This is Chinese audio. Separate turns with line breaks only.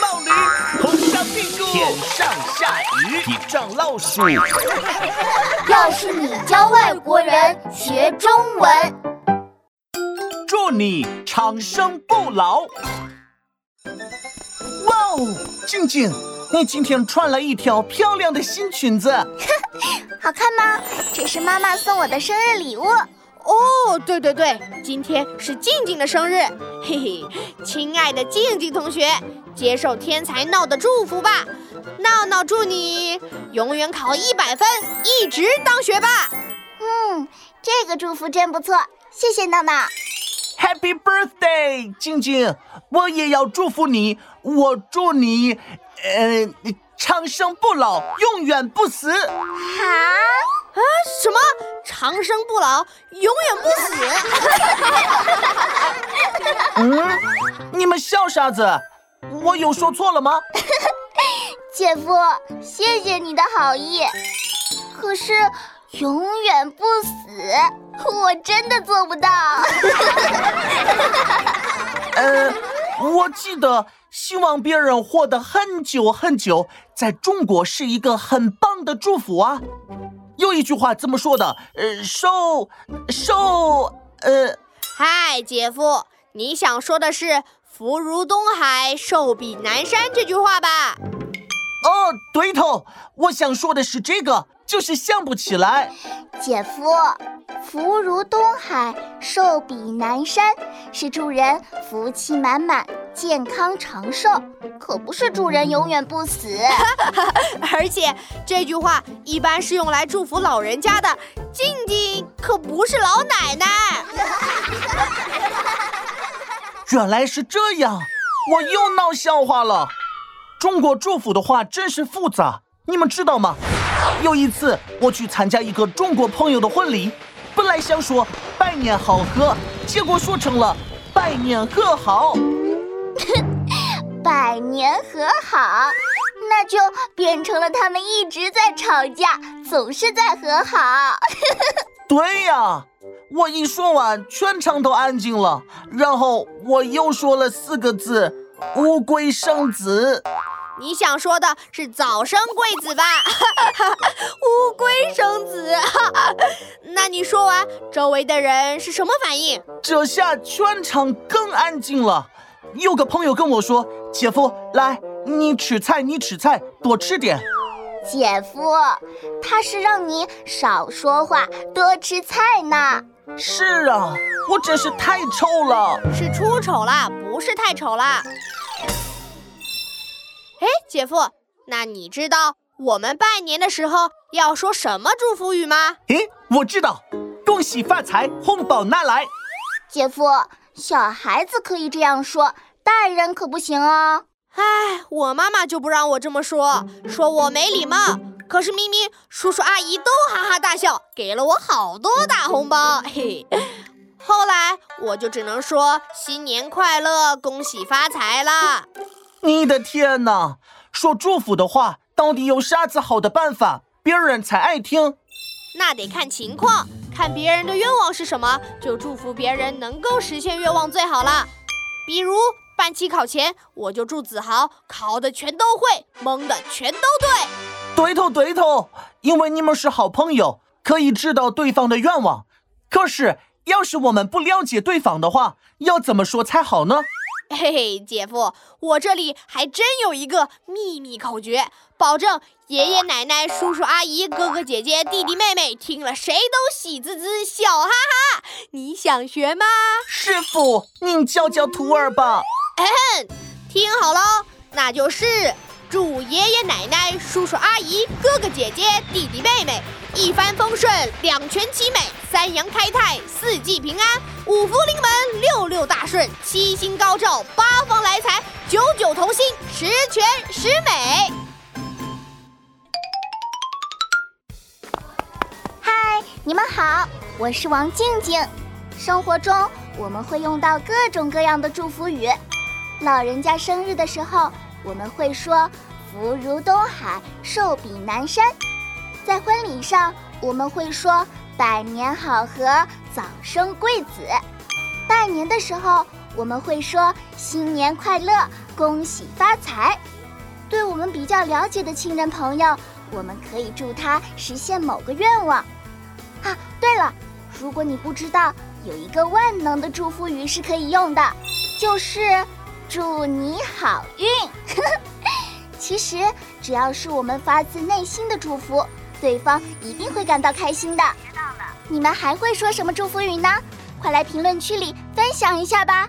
冒驴，头上屁股，天上下雨，地上老鼠。
要是你教外国人学中文，
祝你长生不老。哇哦，静静，你今天穿了一条漂亮的新裙子，
好看吗？这是妈妈送我的生日礼物。
哦，对对对，今天是静静的生日，嘿嘿，亲爱的静静同学，接受天才闹的祝福吧，闹闹祝你永远考一百分，一直当学霸。
嗯，这个祝福真不错，谢谢闹闹。
Happy birthday，静静，我也要祝福你，我祝你，呃，长生不老，永远不死。
好。
长生不老，永远不
死？嗯，你们笑啥子？我有说错了吗？
姐夫，谢谢你的好意。可是永远不死，我真的做不到。
呃，我记得希望别人活得很久很久，在中国是一个很棒的祝福啊。有一句话这么说的，呃，寿寿，呃，
嗨，姐夫，你想说的是“福如东海，寿比南山”这句话吧？
哦，对头，我想说的是这个，就是想不起来。
姐夫，“福如东海，寿比南山”是祝人福气满满。健康长寿可不是祝人永远不死，
而且这句话一般是用来祝福老人家的。静静可不是老奶奶。
原来是这样，我又闹笑话了。中国祝福的话真是复杂，你们知道吗？有一次我去参加一个中国朋友的婚礼，本来想说百年好合，结果说成了百年和好。
百年和好，那就变成了他们一直在吵架，总是在和好。
对呀，我一说完，全场都安静了。然后我又说了四个字：乌龟生子。
你想说的是早生贵子吧？乌龟生子。那你说完，周围的人是什么反应？
这下全场更安静了。有个朋友跟我说：“姐夫，来，你吃菜，你吃菜，多吃点。”
姐夫，他是让你少说话，多吃菜呢。
是啊，我真是太丑了，
是出丑了，不是太丑了。哎，姐夫，那你知道我们拜年的时候要说什么祝福语吗？
诶，我知道，恭喜发财，红包拿来。
姐夫。小孩子可以这样说，大人可不行啊。
唉，我妈妈就不让我这么说，说我没礼貌。可是明明叔叔阿姨都哈哈大笑，给了我好多大红包。嘿，后来我就只能说新年快乐，恭喜发财啦。
你的天哪，说祝福的话到底有啥子好的办法，别人才爱听？
那得看情况。看别人的愿望是什么，就祝福别人能够实现愿望最好了。比如半期考前，我就祝子豪考的全都会，蒙的全都对。
对头对头，因为你们是好朋友，可以知道对方的愿望。可是要是我们不了解对方的话，要怎么说才好呢？
嘿嘿，姐夫，我这里还真有一个秘密口诀，保证爷爷奶奶、叔叔阿姨、哥哥姐姐、弟弟妹妹听了谁都喜滋滋、笑哈哈。你想学吗？
师傅，您教教徒儿吧。
嗯，听好喽，那就是祝爷爷奶奶、叔叔阿姨、哥哥姐姐、弟弟妹妹。一帆风顺，两全其美，三阳开泰，四季平安，五福临门，六六大顺，七星高照，八方来财，九九同心，十全十美。
嗨，你们好，我是王静静。生活中我们会用到各种各样的祝福语。老人家生日的时候，我们会说“福如东海，寿比南山”。在婚礼上，我们会说“百年好合，早生贵子”；拜年的时候，我们会说“新年快乐，恭喜发财。对我们比较了解的亲人朋友，我们可以祝他实现某个愿望。啊，对了，如果你不知道，有一个万能的祝福语是可以用的，就是“祝你好运”。其实只要是我们发自内心的祝福，对方一定会感到开心的。知道了，你们还会说什么祝福语呢？快来评论区里分享一下吧。